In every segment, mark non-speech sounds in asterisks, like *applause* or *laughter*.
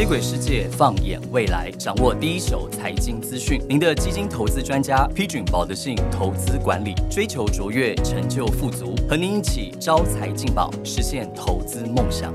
接轨世界，放眼未来，掌握第一手财经资讯。您的基金投资专家，批准保德信投资管理，追求卓越，成就富足，和您一起招财进宝，实现投资梦想。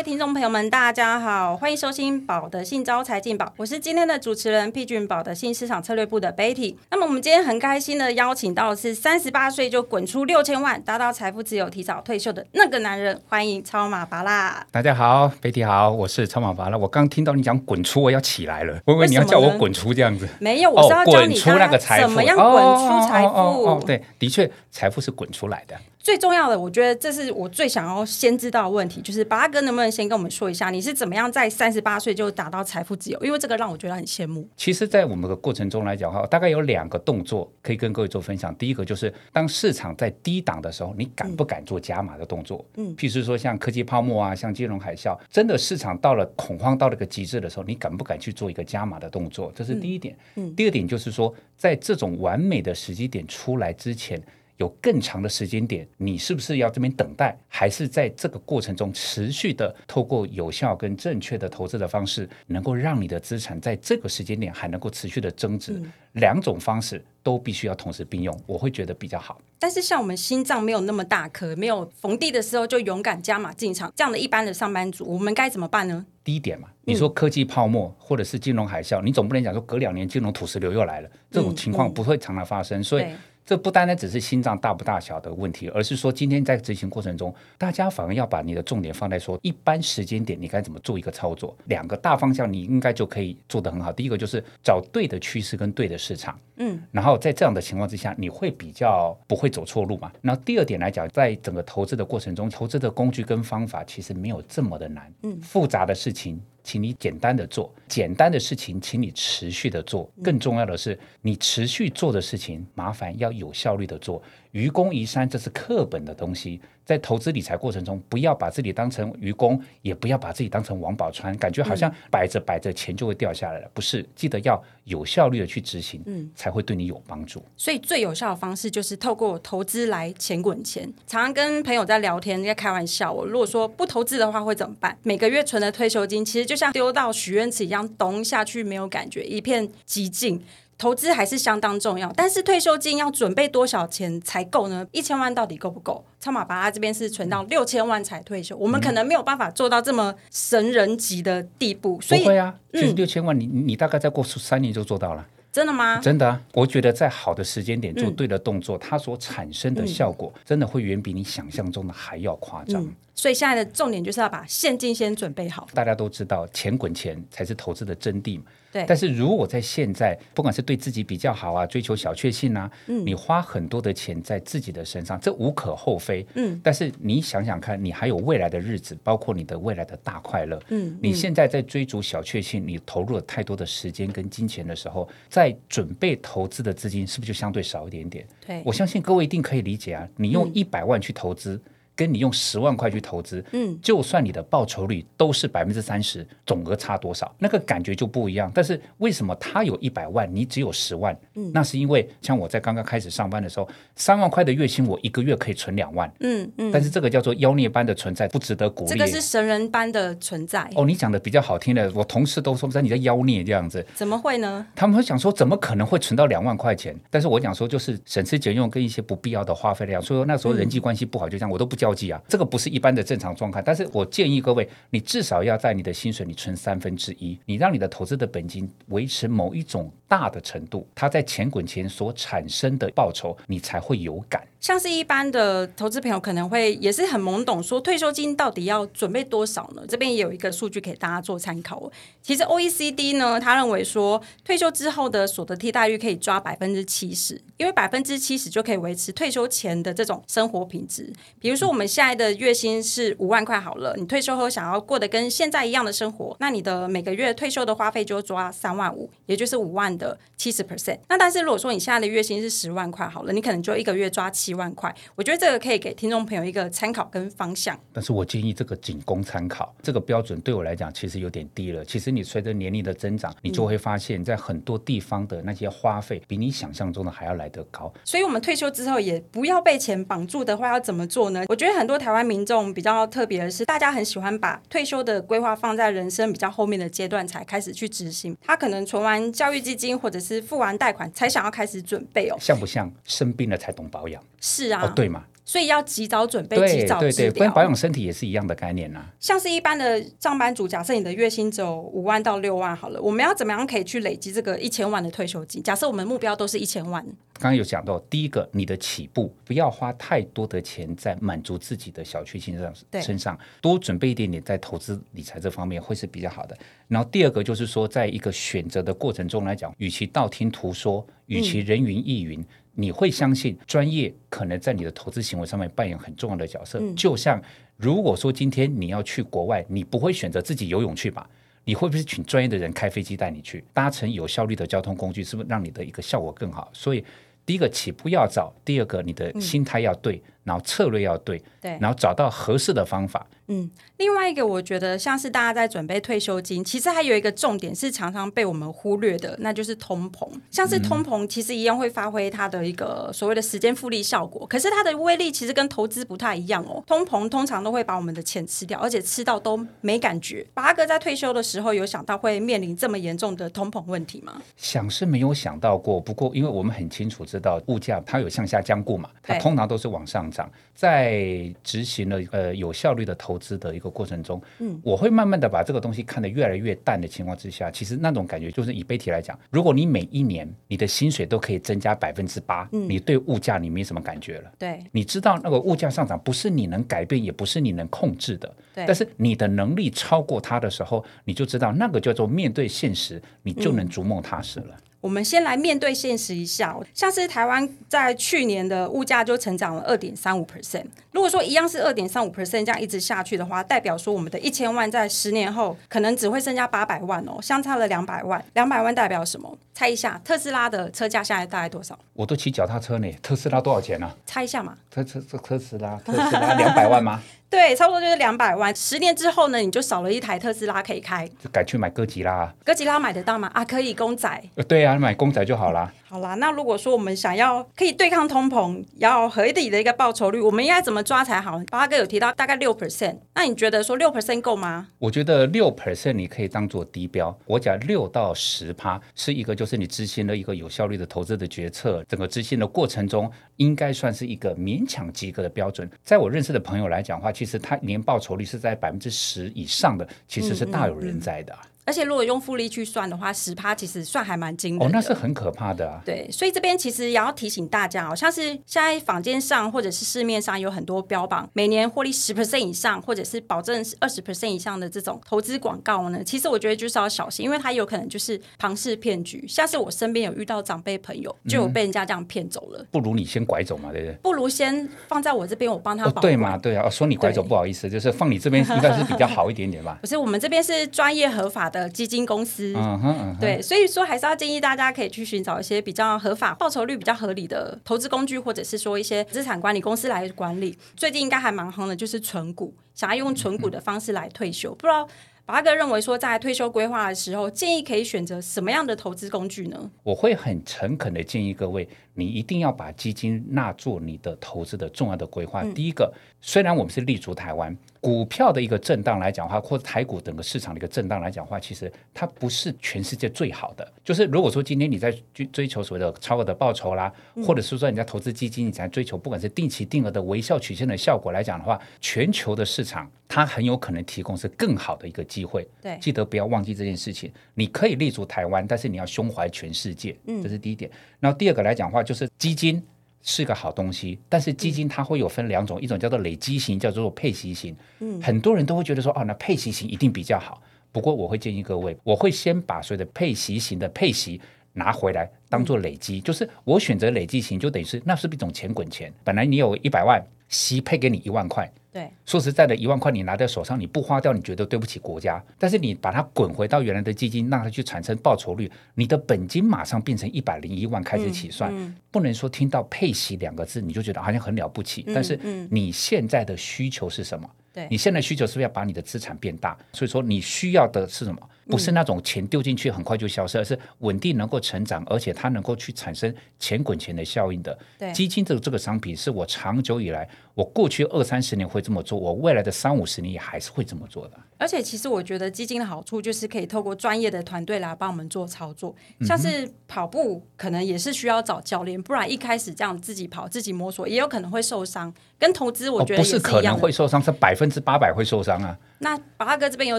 位听众朋友们，大家好，欢迎收听宝德信招财进宝，我是今天的主持人 P 俊宝的信市场策略部的 Betty。那么我们今天很开心的邀请到的是三十八岁就滚出六千万，达到财富自由、提早退休的那个男人，欢迎超马巴拉。大家好，Betty 好，我是超马巴拉。我刚听到你讲滚出，我要起来了，我以为你要叫我滚出这样子。没有，我是要教你出那个财富，怎么样滚出财富。哦对，的确，财富是滚出来的。最重要的，我觉得这是我最想要先知道的问题，就是八哥能不能先跟我们说一下，你是怎么样在三十八岁就达到财富自由？因为这个让我觉得很羡慕。其实，在我们的过程中来讲哈，大概有两个动作可以跟各位做分享。第一个就是当市场在低档的时候，你敢不敢做加码的动作？嗯，譬如说像科技泡沫啊，像金融海啸，真的市场到了恐慌到了个极致的时候，你敢不敢去做一个加码的动作？这是第一点。嗯，第二点就是说，在这种完美的时机点出来之前。有更长的时间点，你是不是要这边等待，还是在这个过程中持续的透过有效跟正确的投资的方式，能够让你的资产在这个时间点还能够持续的增值？两种方式都必须要同时并用，我会觉得比较好。但是像我们心脏没有那么大颗，没有逢低的时候就勇敢加码进场，这样的一般的上班族，我们该怎么办呢？第一点嘛，你说科技泡沫或者是金融海啸，你总不能讲说隔两年金融土石流又来了，这种情况不会常常发生，所以。这不单单只是心脏大不大小的问题，而是说今天在执行过程中，大家反而要把你的重点放在说一般时间点你该怎么做一个操作。两个大方向你应该就可以做得很好。第一个就是找对的趋势跟对的市场，嗯，然后在这样的情况之下，你会比较不会走错路嘛。然后第二点来讲，在整个投资的过程中，投资的工具跟方法其实没有这么的难，嗯，复杂的事情。请你简单的做，简单的事情，请你持续的做。更重要的是，你持续做的事情，麻烦要有效率的做。愚公移山，这是课本的东西。在投资理财过程中，不要把自己当成愚公，也不要把自己当成王宝钏，感觉好像摆着摆着钱就会掉下来了。不是，记得要有效率的去执行，嗯，才会对你有帮助。所以最有效的方式就是透过投资来钱滚钱。常常跟朋友在聊天，在开玩笑。我如果说不投资的话会怎么办？每个月存的退休金，其实就像丢到许愿池一样，咚下去没有感觉，一片寂静。投资还是相当重要，但是退休金要准备多少钱才够呢？一千万到底够不够？超马巴拉这边是存到六千万才退休，我们可能没有办法做到这么神人级的地步。不会啊，就是六千万，你你大概再过三年就做到了。真的吗？真的啊！我觉得在好的时间点做对的动作，它所产生的效果，真的会远比你想象中的还要夸张。所以现在的重点就是要把现金先准备好。大家都知道，钱滚钱才是投资的真谛嘛。对。但是如果在现在，不管是对自己比较好啊，追求小确幸啊，嗯，你花很多的钱在自己的身上，这无可厚非。嗯。但是你想想看，你还有未来的日子，包括你的未来的大快乐。嗯。你现在在追逐小确幸，你投入了太多的时间跟金钱的时候，在准备投资的资金是不是就相对少一点点？对。我相信各位一定可以理解啊，你用一百万去投资。跟你用十万块去投资，嗯，就算你的报酬率都是百分之三十，总额差多少，那个感觉就不一样。但是为什么他有一百万，你只有十万？嗯，那是因为像我在刚刚开始上班的时候，三万块的月薪，我一个月可以存两万。嗯嗯，但是这个叫做妖孽般的存在，不值得鼓励。这个是神人般的存在。哦，你讲的比较好听的，我同事都说在你在妖孽这样子。怎么会呢？他们会想说，怎么可能会存到两万块钱？但是我讲说，就是省吃俭用跟一些不必要的花费量。所以说那时候人际关系不好，就这样，我都不交际啊。这个不是。一般的正常状态，但是我建议各位，你至少要在你的薪水里存三分之一，你让你的投资的本金维持某一种大的程度，它在钱滚钱所产生的报酬，你才会有感。像是一般的投资朋友可能会也是很懵懂，说退休金到底要准备多少呢？这边也有一个数据给大家做参考。其实 O E C D 呢，他认为说退休之后的所得替代率可以抓百分之七十，因为百分之七十就可以维持退休前的这种生活品质。比如说我们现在的月薪是五万块好了，你退休后想要过得跟现在一样的生活，那你的每个月退休的花费就抓三万五，也就是五万的七十 percent。那但是如果说你现在的月薪是十万块好了，你可能就一个月抓七。万块。我觉得这个可以给听众朋友一个参考跟方向。但是我建议这个仅供参考，这个标准对我来讲其实有点低了。其实你随着年龄的增长，你就会发现，在很多地方的那些花费比你想象中的还要来得高。所以，我们退休之后也不要被钱绑住的话，要怎么做呢？我觉得很多台湾民众比较特别的是，大家很喜欢把退休的规划放在人生比较后面的阶段才开始去执行。他可能存完教育基金或者是付完贷款才想要开始准备哦。像不像生病了才懂保养？是啊，对嘛。所以要及早准备，及早治疗。跟保养身体也是一样的概念呐。像是一般的上班族，假设你的月薪只有五万到六万好了，我们要怎么样可以去累积这个一千万的退休金？假设我们目标都是一千万。刚刚有讲到，第一个，你的起步不要花太多的钱在满足自己的小确幸上身上，多准备一点点在投资理财这方面会是比较好的。然后第二个就是说，在一个选择的过程中来讲，与其道听途说，与其人云亦云。你会相信专业可能在你的投资行为上面扮演很重要的角色。就像如果说今天你要去国外，你不会选择自己游泳去吧？你会不会请专业的人开飞机带你去？搭乘有效率的交通工具，是不是让你的一个效果更好？所以第一个起步要早，第二个你的心态要对，然后策略要对，对，然后找到合适的方法。嗯，另外一个我觉得像是大家在准备退休金，其实还有一个重点是常常被我们忽略的，那就是通膨。像是通膨，其实一样会发挥它的一个所谓的时间复利效果，可是它的威力其实跟投资不太一样哦。通膨通常都会把我们的钱吃掉，而且吃到都没感觉。八哥在退休的时候有想到会面临这么严重的通膨问题吗？想是没有想到过，不过因为我们很清楚知道物价它有向下降过嘛，它通常都是往上涨，在执行了呃有效率的投。资的一个过程中，嗯，我会慢慢的把这个东西看得越来越淡的情况之下，其实那种感觉就是以贝体来讲，如果你每一年你的薪水都可以增加百分之八，嗯，你对物价你没什么感觉了，对，你知道那个物价上涨不是你能改变，也不是你能控制的，对，但是你的能力超过它的时候，你就知道那个叫做面对现实，你就能逐梦踏实了。我们先来面对现实一下，像是台湾在去年的物价就成长了二点三五 percent。如果说一样是二点三五 percent 这样一直下去的话，代表说我们的一千万在十年后可能只会剩下八百万哦，相差了两百万。两百万代表什么？猜一下，特斯拉的车价现在大概多少？我都骑脚踏车呢，特斯拉多少钱呢？猜一下嘛。特特特特斯拉，特斯拉 *laughs* 两百万吗？*laughs* 对，差不多就是两百万。十年之后呢，你就少了一台特斯拉可以开，就改去买哥吉拉。哥吉拉买得到吗？啊，可以公仔。对啊，买公仔就好啦。好啦，那如果说我们想要可以对抗通膨，要合理的一个报酬率，我们应该怎么抓才好？八哥有提到大概六 percent，那你觉得说六 percent 够吗？我觉得六 percent 你可以当做低标。我讲六到十趴是一个，就是你执行了一个有效率的投资的决策，整个执行的过程中应该算是一个勉强及格的标准。在我认识的朋友来讲的话，其实他年报酬率是在百分之十以上的，其实是大有人在的。而且如果用复利去算的话，十趴其实算还蛮惊人。哦，那是很可怕的啊。对，所以这边其实也要提醒大家，好像是现在坊间上或者是市面上有很多标榜每年获利十 percent 以上，或者是保证二十 percent 以上的这种投资广告呢。其实我觉得就是要小心，因为它有可能就是庞氏骗局。像是我身边有遇到长辈朋友，就有被人家这样骗走了。不如你先拐走嘛，对不对？不如先放在我这边，我帮他保。对嘛？对啊，说你拐走不好意思，就是放你这边应该是比较好一点点吧。*laughs* 不是，我们这边是专业合法的基金公司。嗯哼，对，所以说还是要建议大家可以去寻找一些比较合法、报酬率比较合理的投资工具，或者是说一些资产管理公司来管理。最近应该还蛮红的，就是存股，想要用存股的方式来退休。不知道八哥认为说，在退休规划的时候，建议可以选择什么样的投资工具呢？我会很诚恳的建议各位。你一定要把基金纳做你的投资的重要的规划。第一个，虽然我们是立足台湾股票的一个震荡来讲话，或者台股整个市场的一个震荡来讲话，其实它不是全世界最好的。就是如果说今天你在追追求所谓的超额的报酬啦，或者是说你在投资基金你在追求不管是定期定额的微笑曲线的效果来讲的话，全球的市场它很有可能提供是更好的一个机会。对，记得不要忘记这件事情。你可以立足台湾，但是你要胸怀全世界。嗯，这是第一点。然后第二个来讲话，就是基金是个好东西，但是基金它会有分两种，一种叫做累积型，叫做配息型。嗯，很多人都会觉得说，哦，那配息型一定比较好。不过我会建议各位，我会先把所有的配息型的配息拿回来当做累积，就是我选择累积型，就等于是那是一种钱滚钱？本来你有一百万，息配给你一万块。对，说实在的，一万块你拿在手上，你不花掉，你觉得对不起国家；但是你把它滚回到原来的基金，让它去产生报酬率，你的本金马上变成一百零一万开始起算。不能说听到配息两个字你就觉得好像很了不起，但是你现在的需求是什么？对你现在需求是不是要把你的资产变大？所以说你需要的是什么？不是那种钱丢进去很快就消失，而是稳定能够成长，而且它能够去产生钱滚钱的效应的基金。这个这个商品是我长久以来，我过去二三十年会这么做，我未来的三五十年也还是会这么做的。而且其实我觉得基金的好处就是可以透过专业的团队来帮我们做操作，像是跑步可能也是需要找教练，不然一开始这样自己跑自己摸索，也有可能会受伤。跟投资我觉得不是可能会受伤，是百分之八百会受伤啊。那宝大哥这边有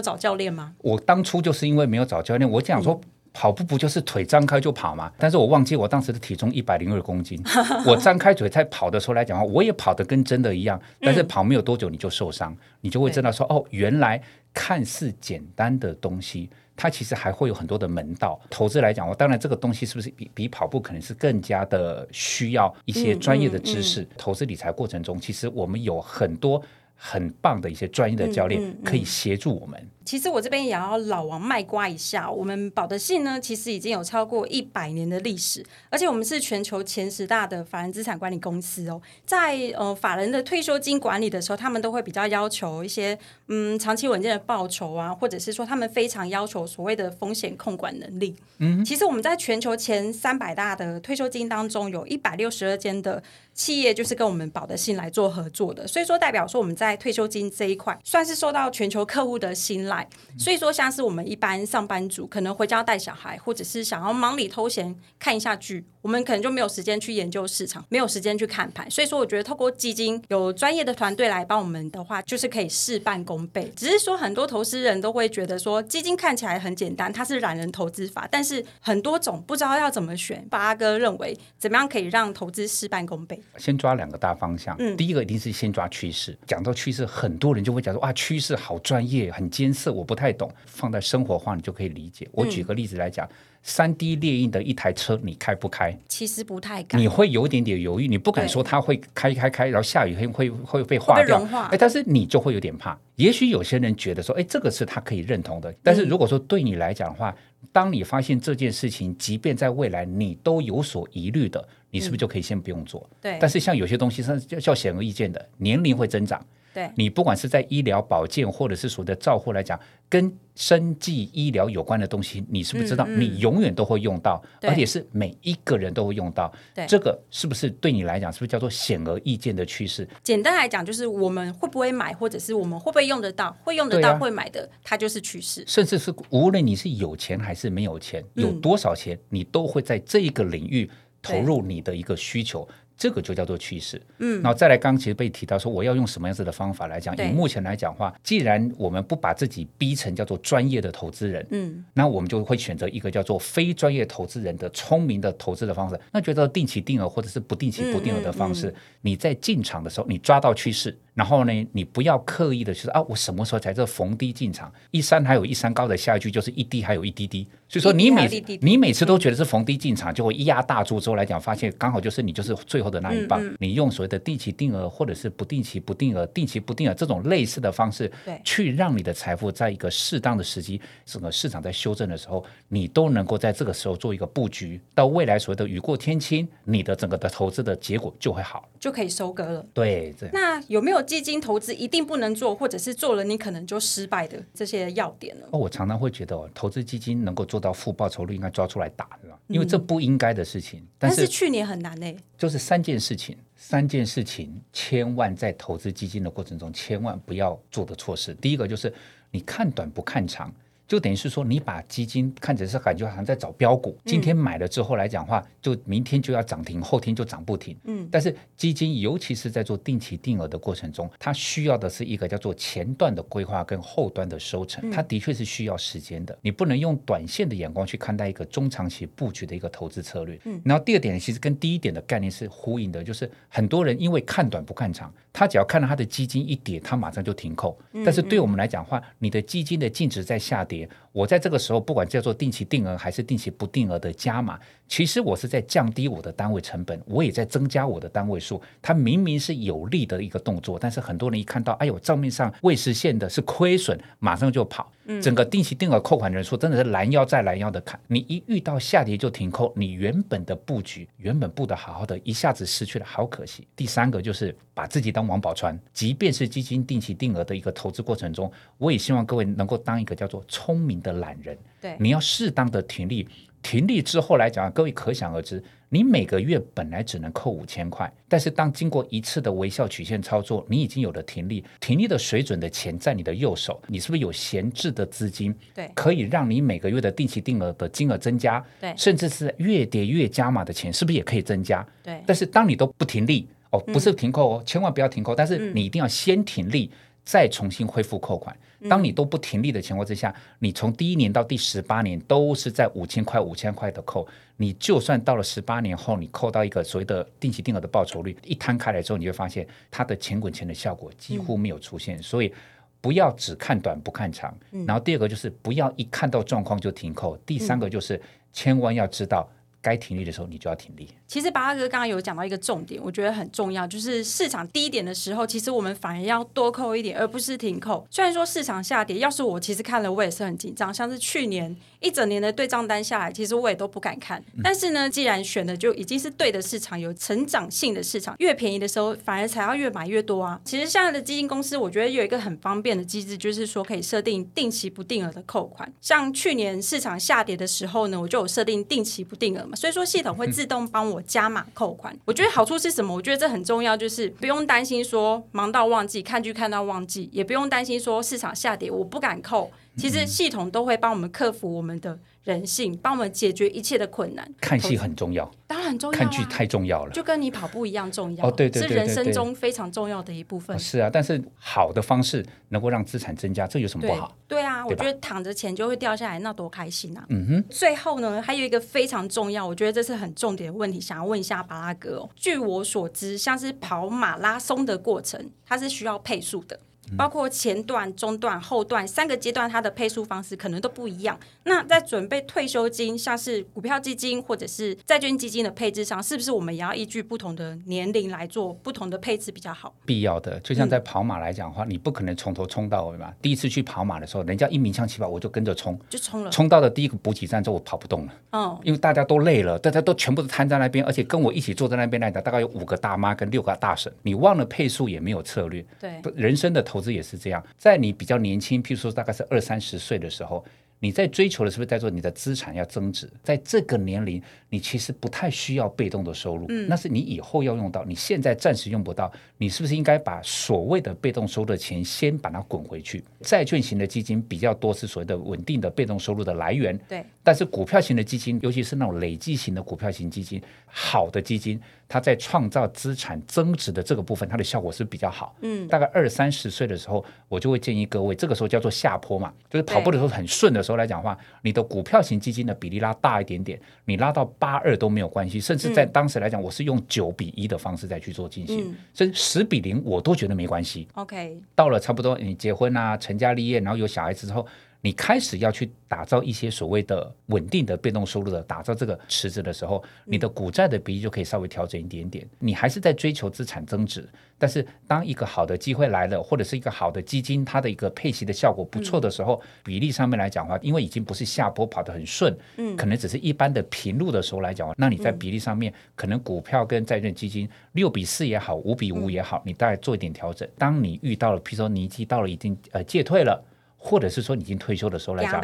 找教练吗？我当初就是因为没有找教练，我讲说跑步不就是腿张开就跑吗？但是我忘记我当时的体重一百零二公斤，*laughs* 我张开嘴在跑的时候来讲话，我也跑得跟真的一样。但是跑没有多久你就受伤，你就会知道说哦，原来看似简单的东西，它其实还会有很多的门道。投资来讲，我当然这个东西是不是比比跑步可能是更加的需要一些专业的知识？投资理财过程中，其实我们有很多。很棒的一些专业的教练可以协助我们。其实我这边也要老王卖瓜一下，我们保德信呢，其实已经有超过一百年的历史，而且我们是全球前十大的法人资产管理公司哦。在呃法人的退休金管理的时候，他们都会比较要求一些嗯长期稳健的报酬啊，或者是说他们非常要求所谓的风险控管能力。嗯，其实我们在全球前三百大的退休金当中，有一百六十二间的企业就是跟我们保德信来做合作的，所以说代表说我们在退休金这一块算是受到全球客户的信赖。所以说，像是我们一般上班族，可能回家带小孩，或者是想要忙里偷闲看一下剧，我们可能就没有时间去研究市场，没有时间去看盘。所以说，我觉得透过基金有专业的团队来帮我们的话，就是可以事半功倍。只是说，很多投资人都会觉得说，基金看起来很简单，它是懒人投资法，但是很多种不知道要怎么选。八哥认为，怎么样可以让投资事半功倍？先抓两个大方向。嗯，第一个一定是先抓趋势。讲到趋势，很多人就会讲说，哇，趋势好专业，很艰涩，我不太。太懂，放在生活化你就可以理解。我举个例子来讲，三 D 列印的一台车，你开不开？其实不太敢，你会有一点点犹豫，你不敢说它会开开开，然后下雨天会会被化掉。哎，但是你就会有点怕。也许有些人觉得说，哎，这个是他可以认同的。但是如果说对你来讲的话，当你发现这件事情，即便在未来你都有所疑虑的，你是不是就可以先不用做？对。但是像有些东西是叫显而易见的，年龄会增长。对你不管是在医疗保健或者是所谓的照护来讲，跟生计医疗有关的东西，你是不是知道？你永远都会用到，而且是每一个人都会用到。这个是不是对你来讲，是不是叫做显而易见的趋势？简单来讲，就是我们会不会买，或者是我们会不会用得到，会用得到会买的，它就是趋势。甚至是无论你是有钱还是没有钱，有多少钱，你都会在这一个领域投入你的一个需求。这个就叫做趋势，嗯，然后再来，刚其实被提到说，我要用什么样子的方法来讲？以目前来讲话，既然我们不把自己逼成叫做专业的投资人，嗯，那我们就会选择一个叫做非专业投资人的聪明的投资的方式。那觉得定期定额或者是不定期不定额的方式，你在进场的时候，你抓到趋势。然后呢，你不要刻意的，就是啊，我什么时候才这逢低进场？一山还有一山高的下一句就是一低还有一滴滴。所以说你每你每次都觉得是逢低进场，就会一压大注之后来讲，发现刚好就是你就是最后的那一棒。你用所谓的定期定额或者是不定期不定额、定期不定额这种类似的方式，去让你的财富在一个适当的时机，整个市场在修正的时候，你都能够在这个时候做一个布局，到未来所谓的雨过天晴，你的整个的投资的结果就会好，就可以收割了。对，那有没有？基金投资一定不能做，或者是做了你可能就失败的这些要点呢？哦，我常常会觉得哦，投资基金能够做到负报酬率，应该抓出来打，对吧？因为这不应该的事情。但是去年很难呢。就是三件事情，三件事情，千万在投资基金的过程中，千万不要做的错事。第一个就是你看短不看长。就等于是说，你把基金看着是感觉好像在找标股，今天买了之后来讲话，就明天就要涨停，后天就涨不停。嗯，但是基金尤其是在做定期定额的过程中，它需要的是一个叫做前段的规划跟后端的收成，它的确是需要时间的。你不能用短线的眼光去看待一个中长期布局的一个投资策略。嗯，然后第二点其实跟第一点的概念是呼应的，就是很多人因为看短不看长，他只要看到他的基金一跌，他马上就停扣。但是对我们来讲话，你的基金的净值在下跌。跌，我在这个时候不管叫做定期定额还是定期不定额的加码，其实我是在降低我的单位成本，我也在增加我的单位数。它明明是有利的一个动作，但是很多人一看到，哎呦，账面上未实现的是亏损，马上就跑。整个定期定额扣款人数真的是拦腰再拦腰的砍，你一遇到下跌就停扣，你原本的布局原本布的好好的，一下子失去了，好可惜。第三个就是把自己当王宝钏，即便是基金定期定额的一个投资过程中，我也希望各位能够当一个叫做聪明的懒人，对，你要适当的停利。停利之后来讲，各位可想而知，你每个月本来只能扣五千块，但是当经过一次的微笑曲线操作，你已经有了停利，停利的水准的钱在你的右手，你是不是有闲置的资金？对，可以让你每个月的定期定额的金额增加，对，甚至是越跌越加码的钱，是不是也可以增加？对，但是当你都不停利哦，不是停扣哦，千万不要停扣，但是你一定要先停利。再重新恢复扣款，当你都不停利的情况之下，你从第一年到第十八年都是在五千块、五千块的扣，你就算到了十八年后，你扣到一个所谓的定期定额的报酬率，一摊开来之后，你会发现它的钱滚钱的效果几乎没有出现。所以不要只看短不看长，然后第二个就是不要一看到状况就停扣，第三个就是千万要知道。该停利的时候，你就要停利。其实八阿哥刚刚有讲到一个重点，我觉得很重要，就是市场低点的时候，其实我们反而要多扣一点，而不是停扣。虽然说市场下跌，要是我其实看了，我也是很紧张。像是去年一整年的对账单下来，其实我也都不敢看。但是呢，既然选的就已经是对的市场，有成长性的市场，越便宜的时候，反而才要越买越多啊。其实现在的基金公司，我觉得有一个很方便的机制，就是说可以设定定期不定额的扣款。像去年市场下跌的时候呢，我就有设定定期不定额嘛，所以说系统会。自动帮我加码扣款，我觉得好处是什么？我觉得这很重要，就是不用担心说忙到忘记看剧看到忘记，也不用担心说市场下跌我不敢扣。其实系统都会帮我们克服我们的人性，帮我们解决一切的困难。看戏很重要，当然很重要，看剧太重要了，就跟你跑步一样重要。哦，对对对，是人生中非常重要的一部分。是啊，但是好的方式能够让资产增加，这有什么不好？对啊，我觉得躺着钱就会掉下来，那多开心啊！嗯哼。最后呢，还有一个非常重要，我觉得这是很重点的问题，想要问一下巴拉哥哦。据我所知，像是跑马拉松的过程，它是需要配速的。包括前段、中段、后段三个阶段，它的配速方式可能都不一样。那在准备退休金，像是股票基金或者是债券基金的配置上，是不是我们也要依据不同的年龄来做不同的配置比较好？必要的，就像在跑马来讲的话，你不可能从头冲到尾嘛。第一次去跑马的时候，人家一鸣枪起跑，我就跟着冲，就冲了。冲到了第一个补给站之后，我跑不动了。哦，因为大家都累了，大家都全部都瘫在那边，而且跟我一起坐在那边来的大概有五个大妈跟六个大婶。你忘了配速也没有策略。对，人生的投资也是这样。在你比较年轻，譬如说大概是二三十岁的时候。你在追求的是不是在做你的资产要增值？在这个年龄，你其实不太需要被动的收入，那是你以后要用到，你现在暂时用不到。你是不是应该把所谓的被动收入的钱先把它滚回去？债券型的基金比较多是所谓的稳定的被动收入的来源，对。但是股票型的基金，尤其是那种累计型的股票型基金，好的基金，它在创造资产增值的这个部分，它的效果是比较好。嗯，大概二三十岁的时候，我就会建议各位，这个时候叫做下坡嘛，就是跑步的时候很顺的时候。来讲话，你的股票型基金的比例拉大一点点，你拉到八二都没有关系，甚至在当时来讲，我是用九比一的方式再去做进行，甚至十比零我都觉得没关系。OK，到了差不多你结婚啊、成家立业，然后有小孩子之后。你开始要去打造一些所谓的稳定的被动收入的，打造这个池子的时候，你的股债的比例就可以稍微调整一点点。你还是在追求资产增值，但是当一个好的机会来了，或者是一个好的基金，它的一个配息的效果不错的时候，比例上面来讲的话，因为已经不是下坡跑得很顺，嗯，可能只是一般的平路的时候来讲，那你在比例上面，可能股票跟债券基金六比四也好，五比五也好，你大概做一点调整。当你遇到了，譬如说你已经到了已经呃戒退了。或者是说你已经退休的时候来讲，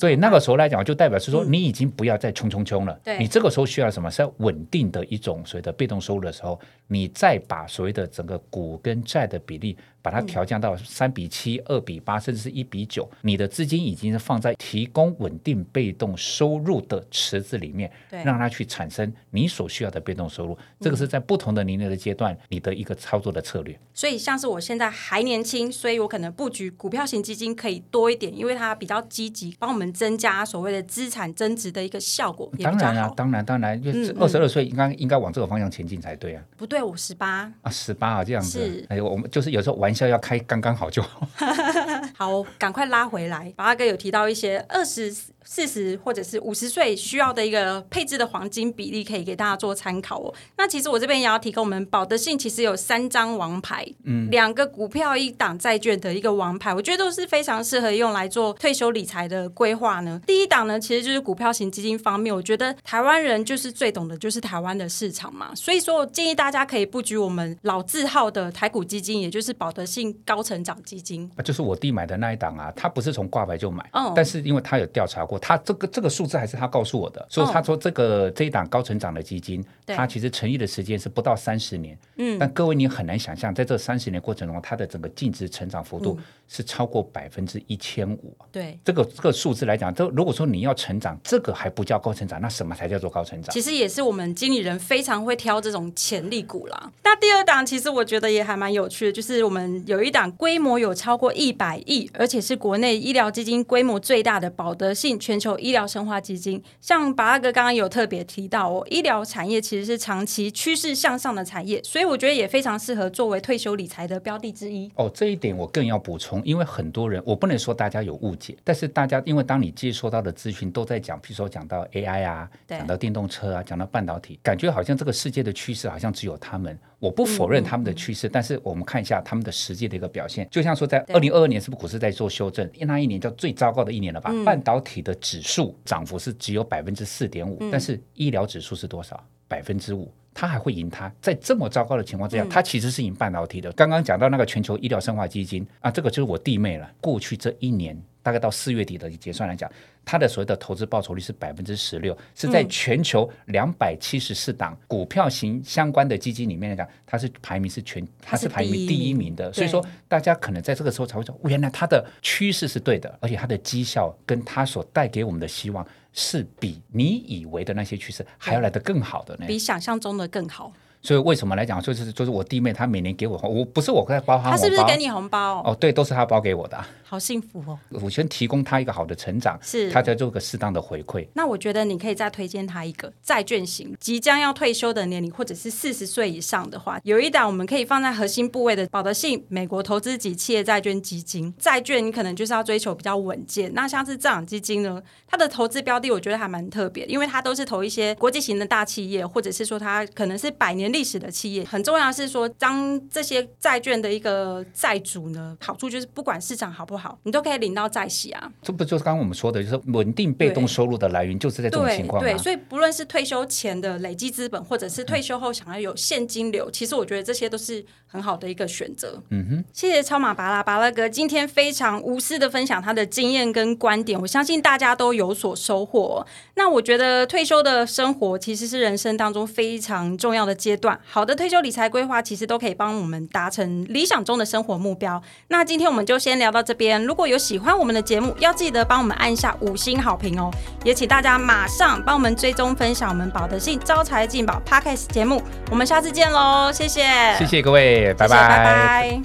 对那个时候来讲，就代表是说你已经不要再冲冲冲了。你这个时候需要什么？是要稳定的一种所谓的被动收入的时候，你再把所谓的整个股跟债的比例。把它调降到三比七、二比八，甚至是一比九，你的资金已经是放在提供稳定被动收入的池子里面，让它去产生你所需要的被动收入。这个是在不同的年龄的阶段，你的一个操作的策略。所以，像是我现在还年轻，所以我可能布局股票型基金。金可以多一点，因为它比较积极，帮我们增加所谓的资产增值的一个效果。当然啊，当然当然，就是二十二岁应该应该往这个方向前进才对啊。不对，我十八啊，十八啊，这样子。哎，我们就是有时候玩笑要开刚刚好就好。*laughs* 好，赶快拉回来。八哥有提到一些二十。四十或者是五十岁需要的一个配置的黄金比例，可以给大家做参考哦。那其实我这边也要提供我们保德信，其实有三张王牌，嗯，两个股票一档债券的一个王牌，我觉得都是非常适合用来做退休理财的规划呢。第一档呢，其实就是股票型基金方面，我觉得台湾人就是最懂的，就是台湾的市场嘛，所以说我建议大家可以布局我们老字号的台股基金，也就是保德信高成长基金。就是我弟买的那一档啊，他不是从挂牌就买，嗯，但是因为他有调查过。他这个这个数字还是他告诉我的，所以他说这个这一档高成长的基金，它其实成立的时间是不到三十年，嗯，但各位你很难想象，在这三十年过程中，它的整个净值成长幅度是超过百分之一千五。对，这个这个数字来讲，这如果说你要成长，这个还不叫高成长，那什么才叫做高成长？其实也是我们经理人非常会挑这种潜力股啦。那第二档其实我觉得也还蛮有趣的，就是我们有一档规模有超过一百亿，而且是国内医疗基金规模最大的保德信。全球医疗生化基金，像巴拉哥刚刚有特别提到哦，医疗产业其实是长期趋势向上的产业，所以我觉得也非常适合作为退休理财的标的之一。哦，这一点我更要补充，因为很多人我不能说大家有误解，但是大家因为当你接收到的资讯都在讲，譬如说讲到 AI 啊，讲到电动车啊，讲到半导体，感觉好像这个世界的趋势好像只有他们。我不否认他们的趋势，但是我们看一下他们的实际的一个表现，就像说在二零二二年是不是股市在做修正？那一年叫最糟糕的一年了吧？半导体的指数涨幅是只有百分之四点五，但是医疗指数是多少？百分之五，它还会赢它？在这么糟糕的情况之下，它其实是赢半导体的。刚刚讲到那个全球医疗生化基金啊，这个就是我弟妹了。过去这一年。大概到四月底的结算来讲，它的所谓的投资报酬率是百分之十六，是在全球两百七十四档股票型相关的基金里面来讲，它是排名是全，它是排名第一名的。所以说，大家可能在这个时候才会说，原来它的趋势是对的，而且它的绩效跟它所带给我们的希望，是比你以为的那些趋势还要来得更好的呢，比想象中的更好。所以为什么来讲，就是就是我弟妹她每年给我，我不是我在包她，她是不是给你红包？哦，对，都是她包给我的。好幸福哦！我先提供她一个好的成长，是她在做个适当的回馈。那我觉得你可以再推荐她一个债券型，即将要退休的年龄，或者是四十岁以上的话，有一档我们可以放在核心部位的保德信美国投资级企业债券基金。债券你可能就是要追求比较稳健。那像是这档基金呢，它的投资标的我觉得还蛮特别，因为它都是投一些国际型的大企业，或者是说它可能是百年历史的企业。很重要是说，当这些债券的一个债主呢，好处就是不管市场好不好，你都可以领到。债息啊，这不就是刚刚我们说的，就是稳定被动收入的来源，就是在这种情况对，所以不论是退休前的累积资本，或者是退休后想要有现金流，其实我觉得这些都是很好的一个选择。嗯哼，谢谢超马巴拉巴拉哥今天非常无私的分享他的经验跟观点，我相信大家都有所收获。那我觉得退休的生活其实是人生当中非常重要的阶段，好的退休理财规划其实都可以帮我们达成理想中的生活目标。那今天我们就先聊到这边，如果有喜欢。我们的节目要记得帮我们按下五星好评哦，也请大家马上帮我们追踪分享我们保德信招财进宝 Podcast 节目，我们下次见喽，谢谢，谢谢各位，拜拜，拜拜。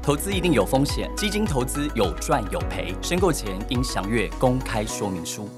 投资一定有风险，基金投资有赚有赔，申购前应详阅公开说明书。